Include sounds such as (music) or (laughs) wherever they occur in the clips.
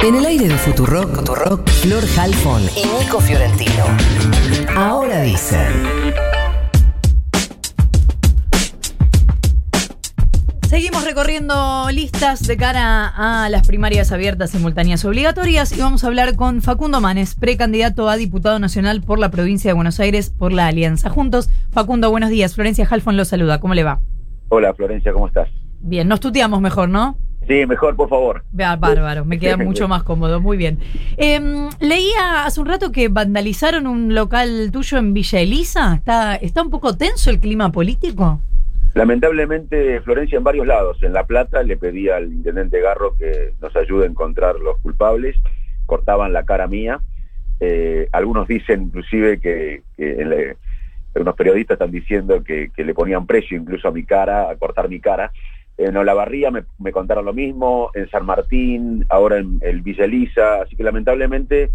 En el aire de Futurock, Futurock, Flor Halfon y Nico Fiorentino. Ahora dicen. Seguimos recorriendo listas de cara a las primarias abiertas, simultáneas obligatorias y vamos a hablar con Facundo Manes, precandidato a diputado nacional por la provincia de Buenos Aires por la Alianza Juntos. Facundo, buenos días. Florencia Halfon lo saluda. ¿Cómo le va? Hola Florencia, ¿cómo estás? Bien, nos tuteamos mejor, ¿no? Sí, mejor, por favor. Vea, bárbaro, me queda (laughs) mucho más cómodo, muy bien. Em, leía hace un rato que vandalizaron un local tuyo en Villa Elisa. ¿Está, ¿Está un poco tenso el clima político? Lamentablemente, Florencia, en varios lados. En La Plata le pedí al intendente Garro que nos ayude a encontrar los culpables. Cortaban la cara mía. Eh, algunos dicen inclusive que, que en unos periodistas están diciendo que, que le ponían precio incluso a mi cara, a cortar mi cara. En Olavarría me, me contaron lo mismo, en San Martín, ahora en el Villa Elisa. Así que lamentablemente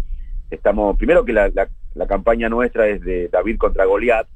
estamos, primero que la, la- la campaña nuestra es de David contra Goliat,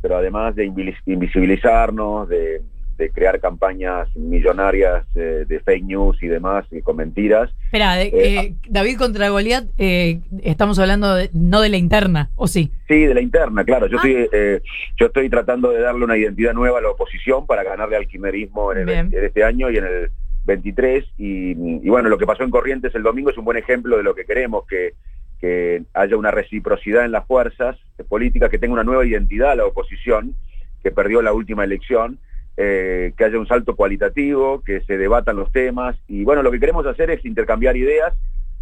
pero además de invis- invisibilizarnos, de, de crear campañas millonarias eh, de fake news y demás, y con mentiras. Espera, eh, David contra Goliat, eh, estamos hablando de- no de la interna, ¿o sí? Sí, de la interna, claro. Yo, Ah. estoy, eh, yo estoy tratando de darle una identidad nueva a la oposición para ganarle al quimerismo en, el, en este año y en el 23. Y, y bueno, lo que pasó en Corrientes el domingo es un buen ejemplo de lo que queremos, que, que haya una reciprocidad en las fuerzas políticas, que tenga una nueva identidad a la oposición, que perdió la última elección, eh, que haya un salto cualitativo, que se debatan los temas. Y bueno, lo que queremos hacer es intercambiar ideas,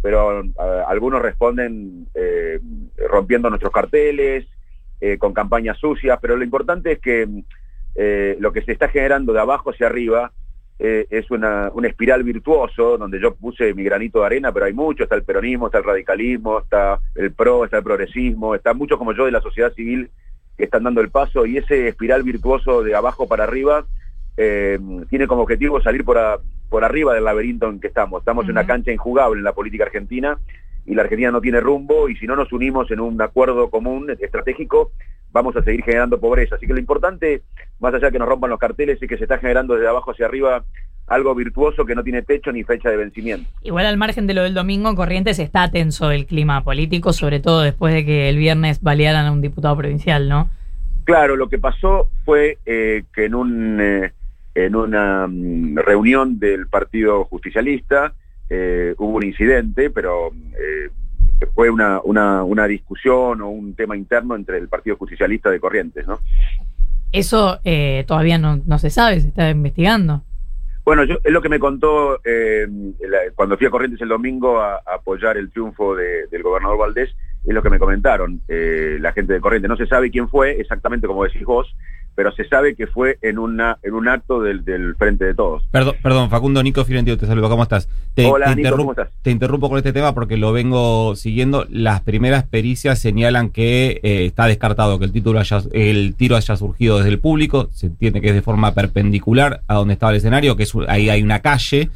pero algunos responden eh, rompiendo nuestros carteles, eh, con campañas sucias, pero lo importante es que eh, lo que se está generando de abajo hacia arriba eh, es una, una espiral virtuoso, donde yo puse mi granito de arena, pero hay mucho, está el peronismo, está el radicalismo, está el PRO, está el progresismo, está muchos como yo de la sociedad civil que están dando el paso, y ese espiral virtuoso de abajo para arriba eh, tiene como objetivo salir por, a- por arriba del laberinto en que estamos. Estamos en una cancha injugable en la política argentina, y la Argentina no tiene rumbo y si no nos unimos en un acuerdo común estratégico vamos a seguir generando pobreza. Así que lo importante, más allá de que nos rompan los carteles, es que se está generando desde abajo hacia arriba algo virtuoso que no tiene techo ni fecha de vencimiento. Igual al margen de lo del domingo en Corrientes está tenso el clima político, sobre todo después de que el viernes balearan a un diputado provincial, ¿no? Claro, lo que pasó fue eh, que en un eh, en una mm, reunión del Partido Justicialista eh, hubo un incidente, pero fue una, una, una discusión o un tema interno entre el Partido Justicialista de Corrientes, ¿no? Eso eh, todavía no, no se sabe, se está investigando. Bueno, yo, es lo que me contó eh, cuando fui a Corrientes el domingo a, apoyar el triunfo de- del gobernador Valdés, es lo que me comentaron eh, la gente de Corrientes. No se sabe quién fue exactamente como decís vos, pero se sabe que fue en una en un acto del, del Frente de Todos. Perdón, perdón, Facundo Nico Fiorentino, te saludo, ¿cómo estás? Te, Hola, te Nico, ¿cómo estás? te interrumpo con este tema porque lo vengo siguiendo. Las primeras pericias señalan que eh, está descartado que el, título haya, el tiro haya surgido desde el público. Se entiende que es de forma perpendicular a donde estaba el escenario, que es, ahí hay una calle.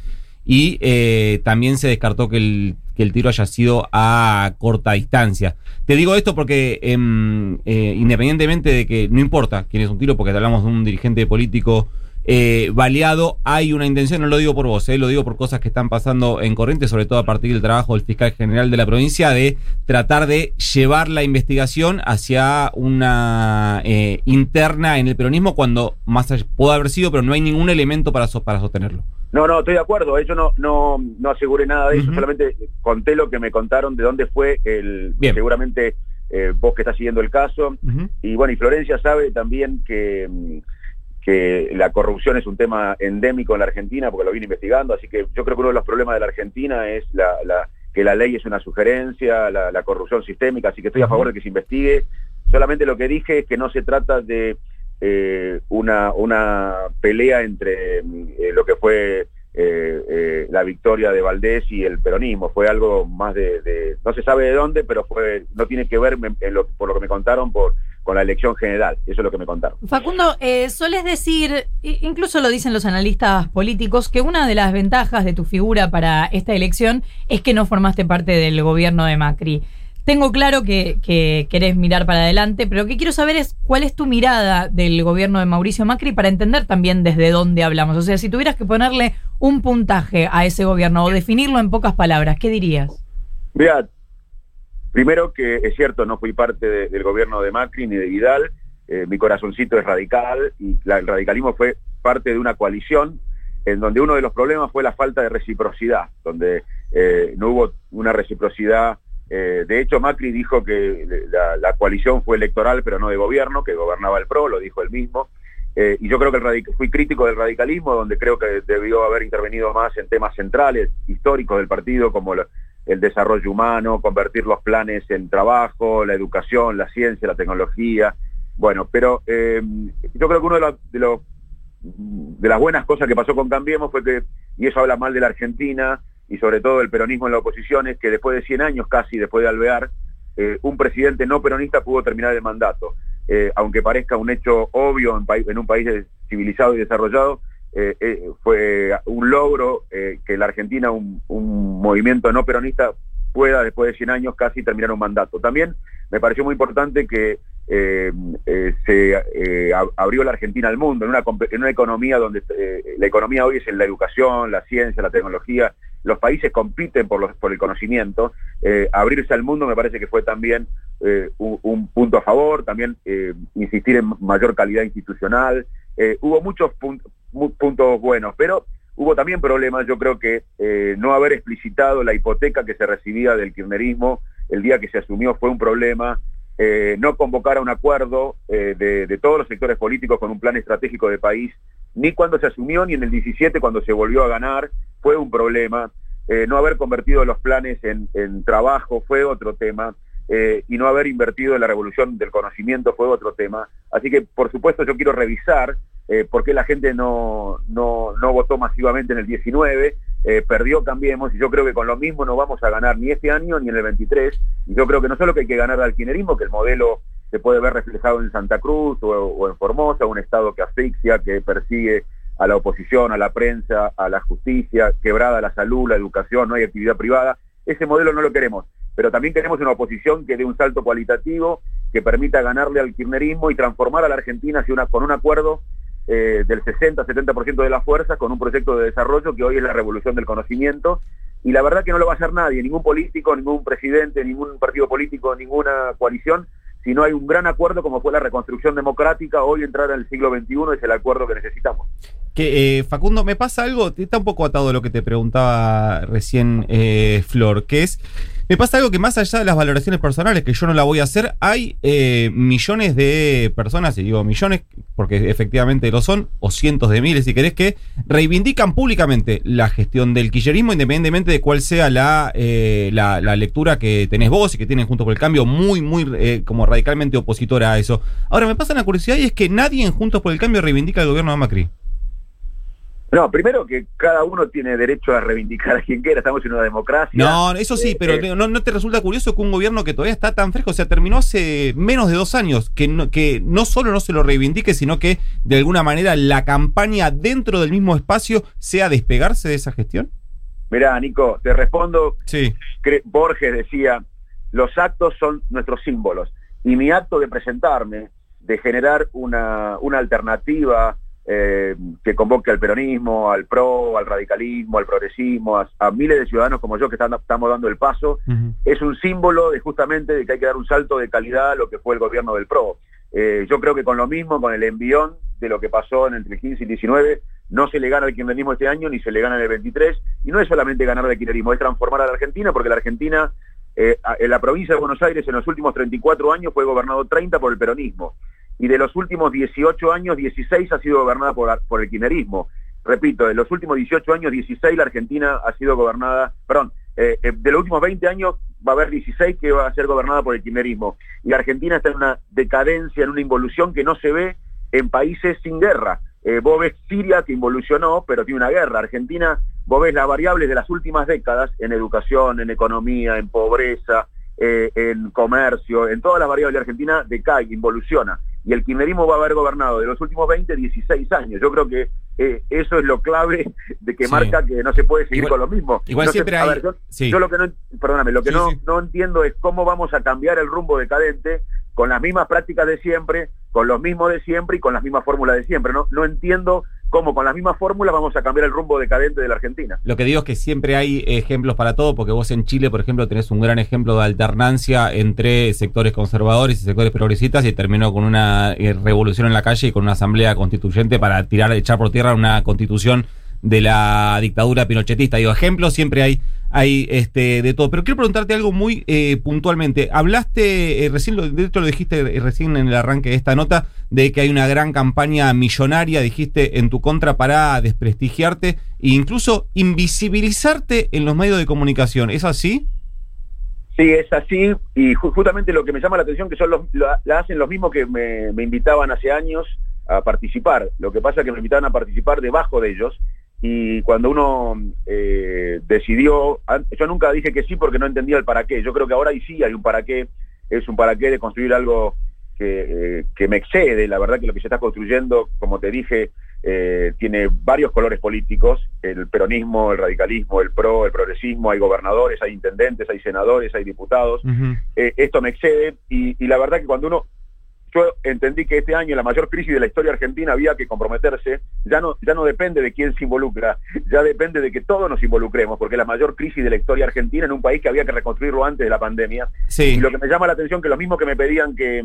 Y eh, también se descartó que el, que el tiro haya sido a corta distancia. Te digo esto porque em, eh, independientemente de que no importa quién es un tiro, porque hablamos de un dirigente político eh, baleado, hay una intención, no lo digo por vos, eh, lo digo por cosas que están pasando en Corrientes, sobre todo a partir del trabajo del fiscal general de la provincia, de tratar de llevar la investigación hacia una interna en el peronismo cuando más puede haber sido, pero no hay ningún elemento para, so- para sostenerlo. No, no, estoy de acuerdo. Yo no, no, no aseguré nada de eso, solamente conté lo que me contaron de dónde fue el. Bien. Seguramente eh, vos que estás siguiendo el caso. Y bueno, y Florencia sabe también que, mm, que la corrupción es un tema endémico en la Argentina, porque lo vine investigando, así que yo creo que uno de los problemas de la Argentina es la, la- que la ley es una sugerencia, la, la corrupción sistémica, así que estoy a favor de que se investigue. Solamente lo que dije es que no se trata de eh, una, una pelea entre mm, eh, lo que fue eh, eh, la victoria de Valdés y el peronismo. Fue algo más de, no se sabe de dónde, pero fue no tiene que ver en lo- por lo que me contaron por con la elección general. Eso es lo que me contaron. Facundo, eh, soles decir, incluso lo dicen los analistas políticos, que una de las ventajas de tu figura para esta elección es que no formaste parte del gobierno de Macri. Tengo claro que, que, querés mirar para adelante, pero lo que quiero saber es cuál es tu mirada del gobierno de Mauricio Macri para entender también desde dónde hablamos. O sea, si tuvieras que ponerle un puntaje a ese gobierno o definirlo en pocas palabras, ¿qué dirías? Mira, primero que es cierto, no fui parte del gobierno de Macri ni de Vidal, eh, mi corazoncito es radical y el radicalismo fue parte de una coalición en donde uno de los problemas fue la falta de reciprocidad, donde eh, no hubo una reciprocidad. Eh, de hecho, Macri dijo que la, coalición fue electoral, pero no de gobierno, que gobernaba el PRO, lo dijo él mismo. Eh, y yo creo que el fui crítico del radicalismo, donde creo que debió haber intervenido más en temas centrales, históricos del partido, como el desarrollo humano, convertir los planes en trabajo, la educación, la ciencia, la tecnología. Bueno, pero yo creo que uno de los de las buenas cosas que pasó con Cambiemos fue que, y eso habla mal de la Argentina y sobre todo del peronismo en la oposición, es que después de 100 años casi, después de Alvear, eh, un presidente no peronista pudo terminar el mandato. Eh, aunque parezca un hecho obvio en, en un país civilizado y desarrollado, eh, fue un logro que la Argentina, un, movimiento no peronista, pueda después de 100 años casi terminar un mandato. También me pareció muy importante que se abrió la Argentina al mundo, en una, en una economía donde la economía hoy es en la educación, la ciencia, la tecnología, los países compiten por, los, por el conocimiento, abrirse al mundo me parece que fue también un, punto a favor, también insistir en mayor calidad institucional, hubo muchos puntos buenos, pero hubo también problemas, yo creo que no haber explicitado la hipoteca que se recibía del kirchnerismo el día que se asumió fue un problema, eh, no convocar a un acuerdo eh, de, todos los sectores políticos con un plan estratégico de país, ni cuando se asumió, ni en el 17 cuando se volvió a ganar, fue un problema. Eh, no haber convertido los planes en, trabajo fue otro tema. y no haber invertido en la revolución del conocimiento fue otro tema. Así que, por supuesto, yo quiero revisar por qué la gente no, no, no votó masivamente en el 19 eh, perdió Cambiemos y yo creo que con lo mismo no vamos a ganar ni este año ni en el 23 y yo creo que no solo que hay que ganar al alquinerismo, que el modelo se puede ver reflejado en Santa Cruz o, en Formosa, un Estado que asfixia, que persigue a la oposición, a la prensa, a la justicia, quebrada la salud, la educación, no hay actividad privada, ese modelo no lo queremos, pero también queremos una oposición que dé un salto cualitativo, que permita ganarle al kirchnerismo y transformar a la Argentina hacia una, con un acuerdo eh, del 60-70% de la fuerza con un proyecto de desarrollo que hoy es la revolución del conocimiento. Y la verdad que no lo va a hacer nadie, ningún político, ningún presidente, ningún partido político, ninguna coalición, si no hay un gran acuerdo como fue la reconstrucción democrática, hoy entrar en el siglo XXI es el acuerdo que necesitamos. Que eh, Facundo, me pasa algo, está un poco atado a lo que te preguntaba recién eh, Flor, que es me pasa algo que más allá de las valoraciones personales, que yo no la voy a hacer, hay eh, millones de personas, y digo millones porque efectivamente lo son, o cientos de miles si querés, que reivindican públicamente la gestión del quillerismo, independientemente de cuál sea la, eh, la, lectura que tenés vos y que tienen junto con el cambio, muy, muy eh, como radicalmente opositora a eso. Ahora, me pasa una curiosidad y es que nadie en Juntos por el Cambio reivindica el gobierno de Macri. No, primero que cada uno tiene derecho a reivindicar a quien quiera, estamos en una democracia. No, eso sí, pero eh, no, te resulta curioso que un gobierno que todavía está tan fresco, o sea, terminó hace menos de dos años, que no, que no solo no se lo reivindique, sino que de alguna manera la campaña dentro del mismo espacio sea despegarse de esa gestión? Mirá, Nico, te respondo. Sí. Borges decía, los actos son nuestros símbolos. Y mi acto de presentarme, de generar una, una alternativa eh, que convoque al peronismo, al PRO, al radicalismo, al progresismo, a, miles de ciudadanos como yo que estamos dando el paso, es un símbolo de justamente de que hay que dar un salto de calidad a lo que fue el gobierno del PRO. Eh, yo creo que con lo mismo, con el envión de lo que pasó en entre 15 y 19, no se le gana al kirchnerismo este año ni se le gana en el 23, y no es solamente ganar al kirchnerismo, es transformar a la Argentina, porque la Argentina, eh, en la provincia de Buenos Aires en los últimos 34 años fue gobernado 30 por el peronismo y de los últimos 18 años, 16 ha sido gobernada por, por el kirchnerismo. Repito, de los últimos 18 años, 16 la Argentina ha sido gobernada, perdón, eh, eh, de los últimos 20 años va a haber 16 que va a ser gobernada por el kirchnerismo. Y la Argentina está en una decadencia, en una involución que no se ve en países sin guerra. Eh, vos ves Siria que involucionó, pero tiene una guerra. Argentina, vos ves las variables de las últimas décadas en educación, en economía, en pobreza, en comercio, en todas las variables Argentina decae, involuciona. Y el kirchnerismo va a haber gobernado de los últimos 20, 16 años. Yo creo que eh, eso es lo clave de que Sí. marca que no se puede seguir Igual- con lo mismo. igual No siempre a hay- ver, yo, sí. yo lo que no, perdóname, lo que Sí, no, no entiendo es cómo vamos a cambiar el rumbo decadente con las mismas prácticas de siempre, con los mismos de siempre y con las mismas fórmulas de siempre. No, no entiendo cómo con las mismas fórmulas vamos a cambiar el rumbo decadente de la Argentina. Lo que digo es que siempre hay ejemplos para todo, porque vos en Chile, por ejemplo, tenés un gran ejemplo de alternancia entre sectores conservadores y sectores progresistas y terminó con una eh, revolución en la calle y con una asamblea constituyente para tirar, echar por tierra una constitución de la dictadura pinochetista. Digo, ejemplos siempre hay, hay este, de todo. Pero quiero preguntarte algo muy eh, puntualmente. Hablaste, eh, recién lo, de hecho lo dijiste eh, recién en el arranque de esta nota, de que hay una gran campaña millonaria, dijiste, en tu contra para desprestigiarte e incluso invisibilizarte en los medios de comunicación. ¿Es así? Sí, es así, y ju- justamente lo que me llama la atención que son los, la, la hacen los mismos que me, me invitaban hace años a participar. Lo que pasa es que me invitaban a participar debajo de ellos, y cuando uno eh, decidió, yo nunca dije que sí porque no entendía el para qué. Yo creo que ahora y sí hay un para qué, es un para qué de construir algo que, eh, que me excede. La verdad que lo que se está construyendo, como te dije, eh, tiene varios colores políticos, el peronismo, el radicalismo, el pro, el progresismo, hay gobernadores, hay intendentes, hay senadores, hay diputados. Eh, esto me excede y, y la verdad que cuando uno, yo entendí que este año la mayor crisis de la historia argentina había que comprometerse, ya no, ya no depende de quién se involucra, ya depende de que todos nos involucremos, porque la mayor crisis de la historia argentina en un país que había que reconstruirlo antes de la pandemia. Sí. Y lo que me llama la atención que los mismos que me pedían que,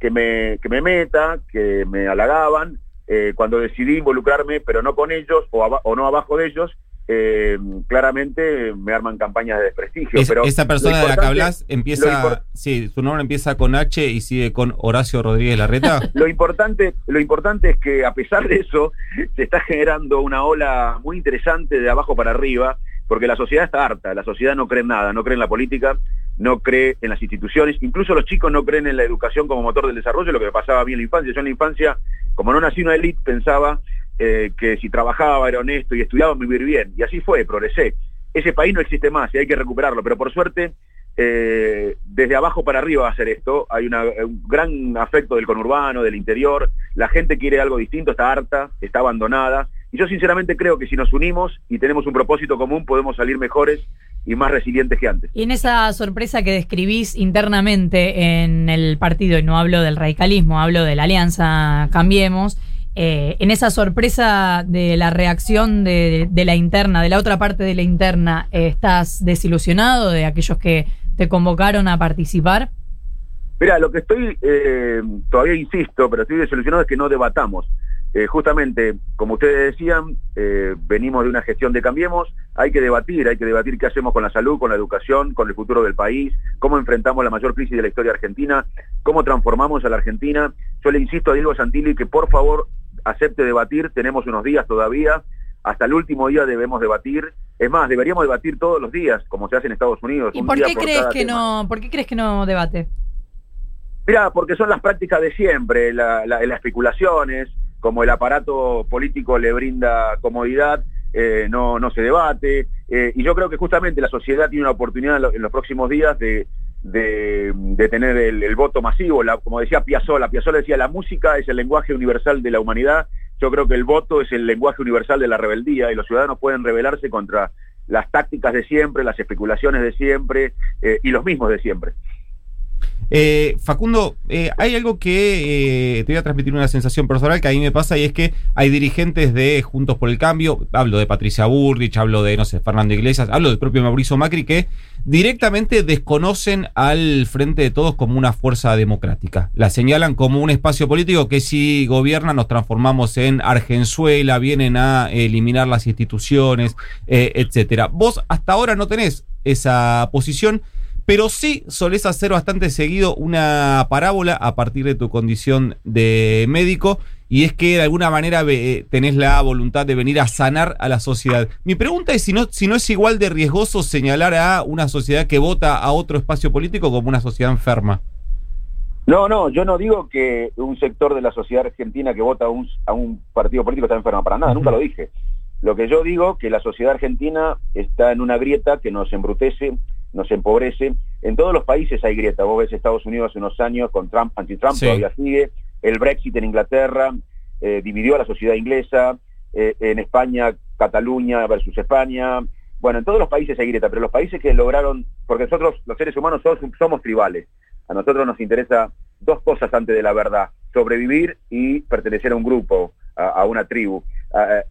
que, me, que me meta, que me halagaban, eh, cuando decidí involucrarme, pero no con ellos o, o no abajo de ellos, eh, claramente me arman campañas de desprestigio. Es- pero esa persona de la que hablas empieza, sí, su nombre empieza con H y sigue con Horacio Rodríguez Larreta. (laughs) Lo importante, lo importante es que a pesar de eso, se está generando una ola muy interesante de abajo para arriba, porque la sociedad está harta, la sociedad no cree en nada, no cree en la política, no cree en las instituciones, incluso los chicos no creen en la educación como motor del desarrollo, lo que me pasaba a mí en la infancia. Yo en la infancia, como no nací una élite, pensaba eh, que si trabajaba, era honesto y estudiaba, me vivir bien. Y así fue, progresé. Ese país no existe más y hay que recuperarlo, pero por suerte eh, desde abajo para arriba va a ser esto. Hay una- un gran afecto del conurbano, del interior. La gente quiere algo distinto, está harta, está abandonada. Y yo sinceramente creo que si nos unimos y tenemos un propósito común, podemos salir mejores y más resilientes que antes. Y en esa sorpresa que describís internamente en el partido, y no hablo del radicalismo, hablo de la alianza Cambiemos, eh, en esa sorpresa de la reacción de, la interna, de la otra parte de la interna, eh, ¿estás desilusionado de aquellos que te convocaron a participar? Mira, lo que estoy, eh, todavía insisto, pero estoy desilusionado es que no debatamos. Justamente, como ustedes decían, venimos de una gestión de Cambiemos, hay que debatir, hay que debatir qué hacemos con la salud, con la educación, con el futuro del país, cómo enfrentamos la mayor crisis de la historia argentina, cómo transformamos a la Argentina. Yo le insisto a Diego Santilli que por favor acepte debatir, tenemos unos días todavía, hasta el último día debemos debatir. Es más, deberíamos debatir todos los días, como se hace en Estados Unidos. ¿Y un por día qué crees cada que tema. no, por qué crees que no debate? Mira, porque son las prácticas de siempre, la- la- las especulaciones, como el aparato político le brinda comodidad, eh, no, no se debate. eh, y yo creo que justamente la sociedad tiene una oportunidad en, lo- en los próximos días de, de- de tener el, el voto masivo. La- como decía Piazzolla, Piazzolla decía, la música es el lenguaje universal de la humanidad. Yo creo que el voto es el lenguaje universal de la rebeldía y los ciudadanos pueden rebelarse contra las tácticas de siempre, las especulaciones de siempre eh, y los mismos de siempre. Eh, Facundo, eh, hay algo que eh, te voy a transmitir una sensación personal que a mí me pasa y es que hay dirigentes de Juntos por el Cambio, hablo de Patricia Burrich, hablo de, no sé, Fernando Iglesias, hablo del propio Mauricio Macri, que directamente desconocen al Frente de Todos como una fuerza democrática. La señalan como un espacio político que si gobierna nos transformamos en Argenzuela, vienen a eliminar las instituciones, eh, etcétera. Vos hasta ahora no tenés esa posición pero sí solés hacer bastante seguido una parábola a partir de tu condición de médico y es que de alguna manera ve- tenés la voluntad de venir a sanar a la sociedad. Mi pregunta es si no, si no es igual de riesgoso señalar a una sociedad que vota a otro espacio político como una sociedad enferma. No, no, yo no digo que un sector de la sociedad argentina que vota a un, a un partido político está enferma para nada, nunca lo dije. Lo que yo digo que la sociedad argentina está en una grieta que nos embrutece, nos empobrece. En todos los países hay grieta. Vos ves Estados Unidos hace unos años con Trump, anti-Trump, Sí. todavía sigue. el Brexit en Inglaterra eh, dividió a la sociedad inglesa, eh, en España, Cataluña versus España, bueno, en todos los países hay grieta, pero los países que lograron, porque nosotros los seres humanos somos, somos tribales, a nosotros nos interesa dos cosas antes de la verdad, sobrevivir y pertenecer a un grupo, a, una tribu.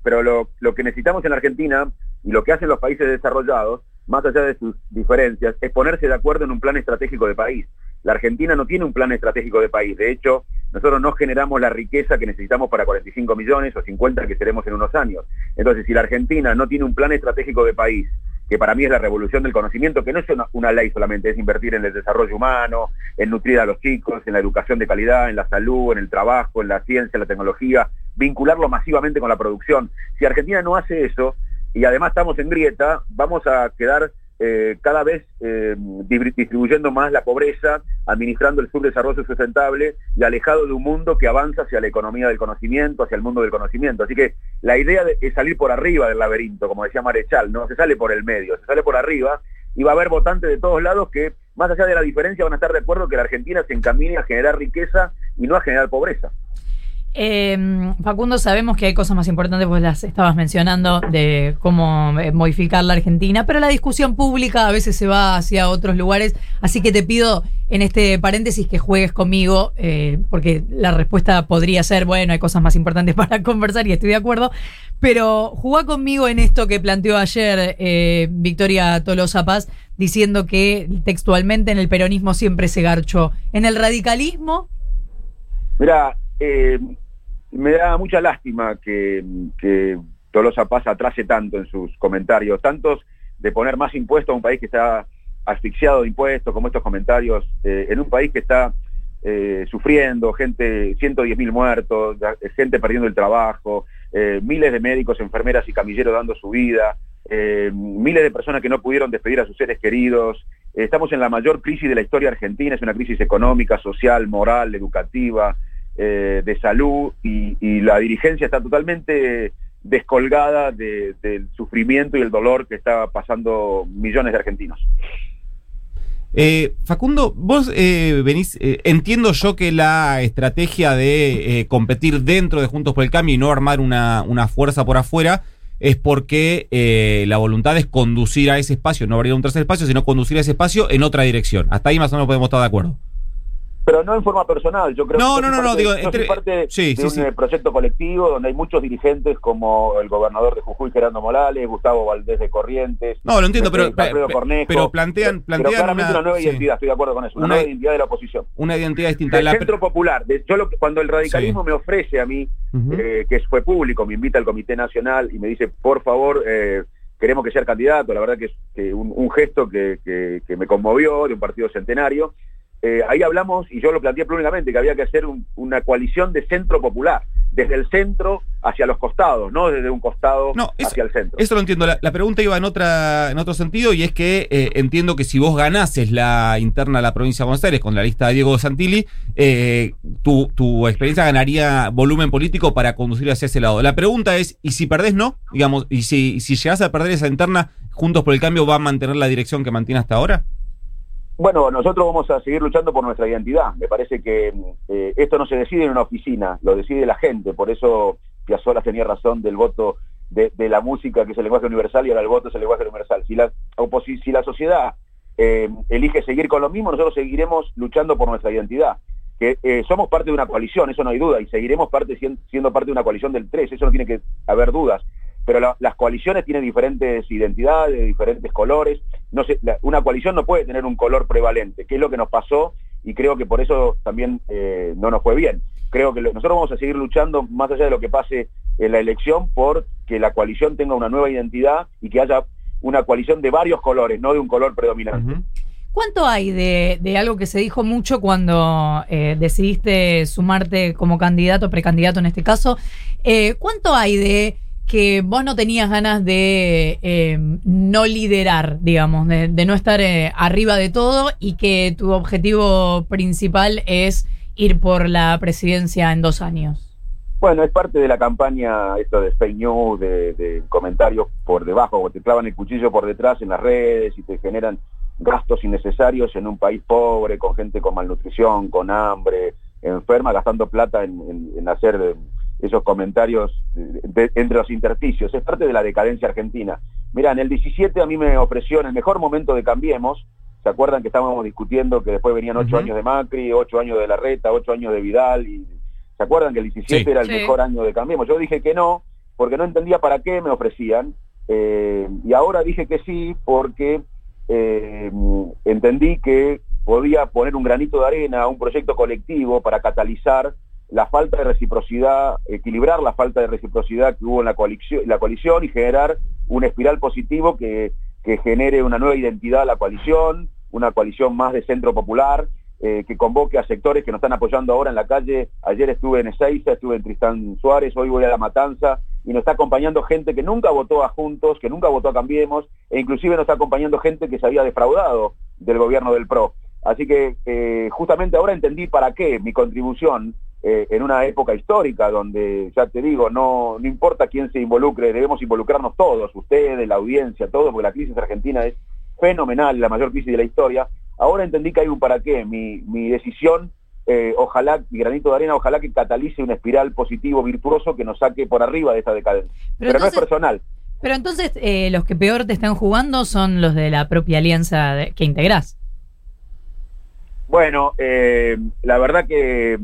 pero lo, lo, que necesitamos en Argentina y lo que hacen los países desarrollados, más allá de sus diferencias, es ponerse de acuerdo en un plan estratégico de país. La Argentina no tiene un plan estratégico de país, de hecho, nosotros no generamos la riqueza que necesitamos para 45 millones o 50 que seremos en unos años. Entonces, si la Argentina no tiene un plan estratégico de país, que para mí es la revolución del conocimiento, que no es una, ley solamente, es invertir en el desarrollo humano, en nutrir a los chicos, en la educación de calidad, en la salud, en el trabajo, en la ciencia, en la tecnología, vincularlo masivamente con la producción. Si Argentina no hace eso, y además estamos en grieta, vamos a quedar eh, cada vez eh, distribuyendo más la pobreza, administrando el subdesarrollo sustentable y alejado de un mundo que avanza hacia la economía del conocimiento, hacia el mundo del conocimiento. Así que la idea es salir por arriba del laberinto, como decía Marechal, no se sale por el medio, se sale por arriba y va a haber votantes de todos lados que, más allá de la diferencia, van a estar de acuerdo que la Argentina se encamine a generar riqueza y no a generar pobreza. Eh, Facundo, sabemos que hay cosas más importantes, pues las estabas mencionando, de cómo eh, modificar la Argentina, pero la discusión pública a veces se va hacia otros lugares, así que te pido en este paréntesis que juegues conmigo, eh, porque la respuesta podría ser, bueno, hay cosas más importantes (laughs) para conversar y estoy de acuerdo, pero jugá conmigo en esto que planteó ayer eh, Victoria Tolosa Paz, diciendo que textualmente en el peronismo siempre se garchó. ¿En el radicalismo? Mira, eh, me da mucha lástima que, Tolosa Paz atrase tanto en sus comentarios, tantos de poner más impuestos a un país que está asfixiado de impuestos, como estos comentarios, eh, en un país que está eh, sufriendo, gente, 110 mil muertos, gente perdiendo el trabajo, eh, miles de médicos, enfermeras y camilleros dando su vida, miles de personas que no pudieron despedir a sus seres queridos. estamos en la mayor crisis de la historia argentina, es una crisis económica, social, moral, educativa, eh, de salud y, la dirigencia está totalmente descolgada del sufrimiento y el dolor que está pasando millones de argentinos. Eh, Facundo, vos eh, venís, entiendo yo que la estrategia de competir dentro de Juntos por el Cambio y no armar una, una fuerza por afuera es porque la voluntad es conducir a ese espacio, no abrir un tercer espacio, sino conducir a ese espacio en otra dirección. Hasta ahí más o menos podemos estar de acuerdo pero no en forma personal. Yo creo no, que no, no, no, digo, entre... parte de un proyecto colectivo donde hay muchos dirigentes como el gobernador de Jujuy, Gerardo Morales, Gustavo Valdés de Corrientes. No, lo entiendo, pero, pero, plantean, plantean claramente una, nueva identidad, estoy de acuerdo con eso, una, nueva identidad de la oposición. Una identidad distinta. Del la... Centro Popular. yo lo, cuando el radicalismo me ofrece a mí, eh, que fue público, me invita al Comité Nacional y me dice, por favor, eh, queremos que sea candidato, la verdad que es un, gesto que, que me conmovió de un partido centenario. Eh, ahí hablamos, y yo lo planteé públicamente, que había que hacer una coalición de centro popular, desde el centro hacia los costados, no desde un costado hacia el centro. Eso lo entiendo. La, pregunta iba en otra en otro sentido, y es que eh, entiendo que si vos ganases la interna de la provincia de Buenos Aires con la lista de Diego Santilli, eh, tu, tu, experiencia ganaría volumen político para conducir hacia ese lado. La pregunta es, ¿y si perdés no? Digamos, y si, si llegás a perder esa interna, Juntos por el Cambio va a mantener la dirección que mantiene hasta ahora? Bueno, nosotros vamos a seguir luchando por nuestra identidad. Me parece que eh, esto no se decide en una oficina, lo decide la gente. Por eso Piazzolla tenía razón del voto de, la música, que es el lenguaje universal, y ahora el voto es el lenguaje universal. Si la, si la sociedad eh, elige seguir con lo mismo, nosotros seguiremos luchando por nuestra identidad. Que eh, somos parte de una coalición, eso no hay duda, y seguiremos parte, siendo parte de una coalición del 3, eso no tiene que haber dudas pero las coaliciones tienen diferentes identidades, diferentes colores. No sé, una coalición no puede tener un color prevalente, que es lo que nos pasó y creo que por eso también eh, no nos fue bien. Creo que nosotros vamos a seguir luchando más allá de lo que pase en la elección por que la coalición tenga una nueva identidad y que haya una coalición de varios colores, no de un color predominante. ¿Cuánto hay de, algo que se dijo mucho cuando eh, decidiste sumarte como candidato, precandidato en este caso? Eh, ¿Cuánto hay de que vos no tenías ganas de eh, no liderar, digamos, de, no estar eh, arriba de todo y que tu objetivo principal es ir por la presidencia en dos años. Bueno, es parte de la campaña esto de fake news, de, comentarios por debajo, te clavan el cuchillo por detrás en las redes y te generan gastos innecesarios en un país pobre, con gente con malnutrición, con hambre, enferma gastando plata en, hacer esos comentarios entre los intersticios. Es parte de la decadencia argentina. Mira, en el 17 a mí me ofreció en el mejor momento de Cambiemos, ¿se acuerdan que estábamos discutiendo que después venían ocho años de Macri, ocho años de Larreta, ocho años de Vidal? y ¿Se acuerdan que el 17 era el mejor año de Cambiemos? Yo dije que no, porque no entendía para qué me ofrecían. Eh, y ahora dije que sí, porque eh, entendí que podía poner un granito de arena a un proyecto colectivo para catalizar la falta de reciprocidad, equilibrar la falta de reciprocidad que hubo en la coalición, la coalición y generar un espiral positivo que, genere una nueva identidad a la coalición, una coalición más de centro popular, eh, que convoque a sectores que nos están apoyando ahora en la calle. Ayer estuve en Ezeiza, estuve en Tristán Suárez, hoy voy a La Matanza y nos está acompañando gente que nunca votó a Juntos, que nunca votó a Cambiemos, e inclusive nos está acompañando gente que se había defraudado del gobierno del PRO. Así que eh, justamente ahora entendí para qué mi contribución eh, en una época histórica donde, ya te digo, no, no importa quién se involucre, debemos involucrarnos todos, ustedes, la audiencia, todos, porque la crisis argentina es fenomenal, la mayor crisis de la historia, Ahora entendí que hay un para qué. Mi, mi decisión, eh, ojalá, mi granito de arena, ojalá que catalice una espiral positivo, virtuoso, que nos saque por arriba de esta decadencia. Pero, no es personal. Pero entonces, eh, los que peor te están jugando son los de la propia alianza que integrás. Bueno, eh, la verdad que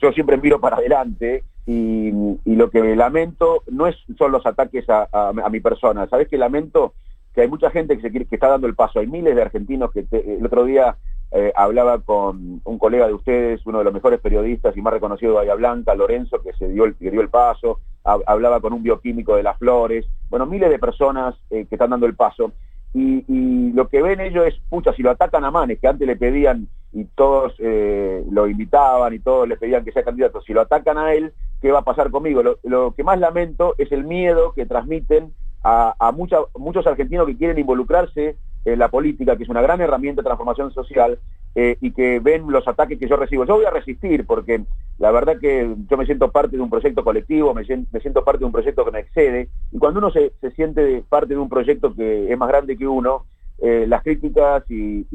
yo siempre miro para adelante y, lo que lamento no es, son los ataques a, mi persona. ¿Sabes qué lamento? que hay mucha gente que, se que está dando el paso. Hay miles de argentinos que el otro día eh, hablaba con un colega de ustedes, uno de los mejores periodistas y más reconocido de Bahía Blanca, Lorenzo, que se dio el, dio el paso, hablaba con un bioquímico de las flores, bueno, miles de personas eh, que están dando el paso. Y, lo que ven ellos es, pucha, si lo atacan a Manes, que antes le pedían y todos eh, lo invitaban y todos le pedían que sea candidato, si lo atacan a él, ¿qué va a pasar conmigo? lo que más lamento es el miedo que transmiten a, muchos argentinos que quieren involucrarse en la política, que es una gran herramienta de transformación social, eh, y que ven los ataques que yo recibo. Yo voy a resistir porque la verdad que yo me siento parte de un proyecto colectivo, me siento, parte de un proyecto que me excede, y cuando uno se, siente parte de un proyecto que es más grande que uno, eh, las críticas y,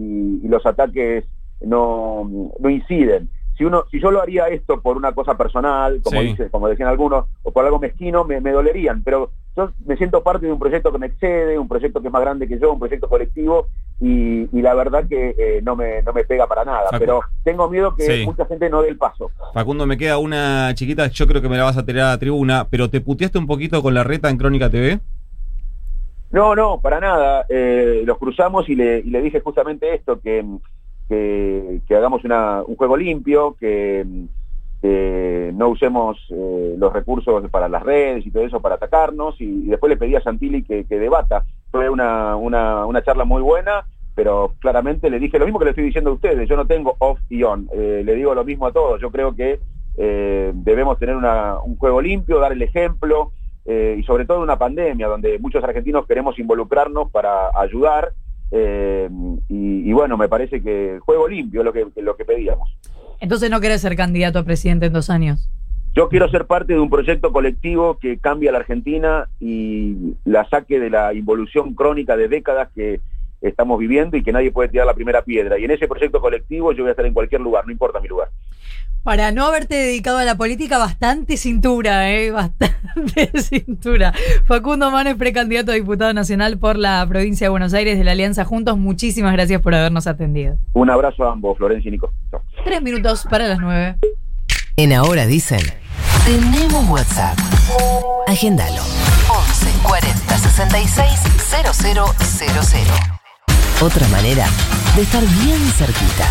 los ataques no, no inciden si uno, si yo lo haría esto por una cosa personal, como dice, como decían algunos, o por algo mezquino, me, dolerían, pero yo me siento parte de un proyecto que me excede, un proyecto que es más grande que yo, un proyecto colectivo, y, la verdad que eh, no, me, no me pega para nada, pero tengo miedo que mucha gente no dé el paso. Facundo, me queda una chiquita, yo creo que me la vas a tirar a la tribuna, pero ¿te puteaste un poquito con la reta en Crónica TV? No, no, para nada. Eh, los cruzamos y le, y le dije justamente esto, que que, hagamos un juego limpio, que, no usemos eh, los recursos para las redes y todo eso para atacarnos, y, después le pedí a Santilli que, debata. Fue una, una, charla muy buena, pero claramente le dije lo mismo que le estoy diciendo a ustedes, yo no tengo off y on, eh, le digo lo mismo a todos, yo creo que eh, debemos tener un juego limpio, dar el ejemplo, y sobre todo una pandemia donde muchos argentinos queremos involucrarnos para ayudar eh, y, bueno, me parece que juego limpio es lo que, lo que pedíamos. Entonces no querés ser candidato a presidente en dos años. Yo quiero ser parte de un proyecto colectivo que cambie a la Argentina y la saque de la involución crónica de décadas que estamos viviendo y que nadie puede tirar la primera piedra. Y en ese proyecto colectivo yo voy a estar en cualquier lugar, no importa mi lugar. Para no haberte dedicado a la política, bastante cintura, ¿eh? (laughs) Bastante cintura. Facundo Manes, precandidato a diputado nacional por la provincia de Buenos Aires de la Alianza Juntos, muchísimas gracias por habernos atendido. Un abrazo a ambos, Florencia y Nico. Tres minutos para las nueve. En Ahora dicen, tenemos WhatsApp. Agendalo. 11 40 66 000. Otra manera de estar bien cerquita.